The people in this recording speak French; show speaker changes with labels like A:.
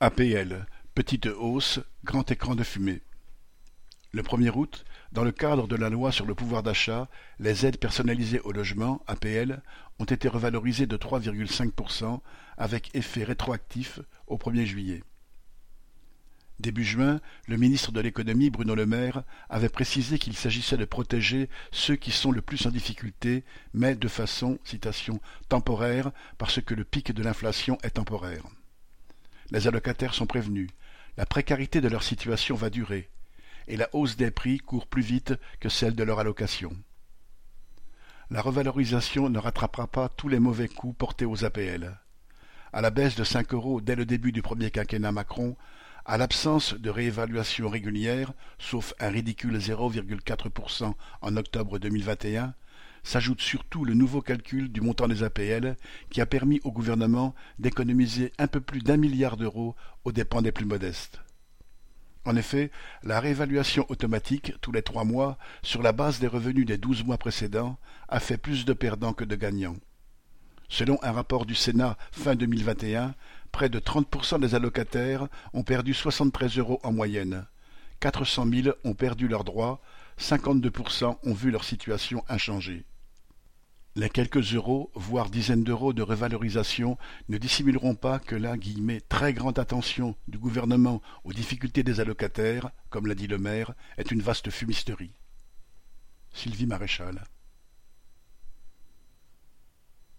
A: APL, petite hausse, grand écran de fumée. Le 1er août, dans le cadre de la loi sur le pouvoir d'achat, les aides personnalisées au logement, APL, ont été revalorisées de 3,5% avec effet rétroactif au 1er juillet. Début juin, le ministre de l'économie Bruno Le Maire avait précisé qu'il s'agissait de protéger ceux qui sont le plus en difficulté, mais de façon, citation, temporaire, parce que le pic de l'inflation est temporaire. Les allocataires sont prévenus. La précarité de leur situation va durer, et la hausse des prix court plus vite que celle de leur allocation. La revalorisation ne rattrapera pas tous les mauvais coups portés aux APL. À la baisse de 5 euros dès le début du premier quinquennat Macron, à l'absence de réévaluation régulière, sauf un ridicule 0,4% en octobre 2021, s'ajoute surtout le nouveau calcul du montant des APL qui a permis au gouvernement d'économiser un peu plus d'un milliard d'euros aux dépens des plus modestes. En effet, la réévaluation automatique tous les trois mois sur la base des revenus des douze mois précédents a fait plus de perdants que de gagnants. Selon un rapport du Sénat fin 2021, près de 30% des allocataires ont perdu 73 euros en moyenne. 400 000 ont perdu leurs droits, 52% ont vu leur situation inchangée. Les quelques euros, voire dizaines d'euros de revalorisation ne dissimuleront pas que la très grande attention du gouvernement aux difficultés des allocataires, comme l'a dit le maire, est une vaste fumisterie. Sylvie Maréchal.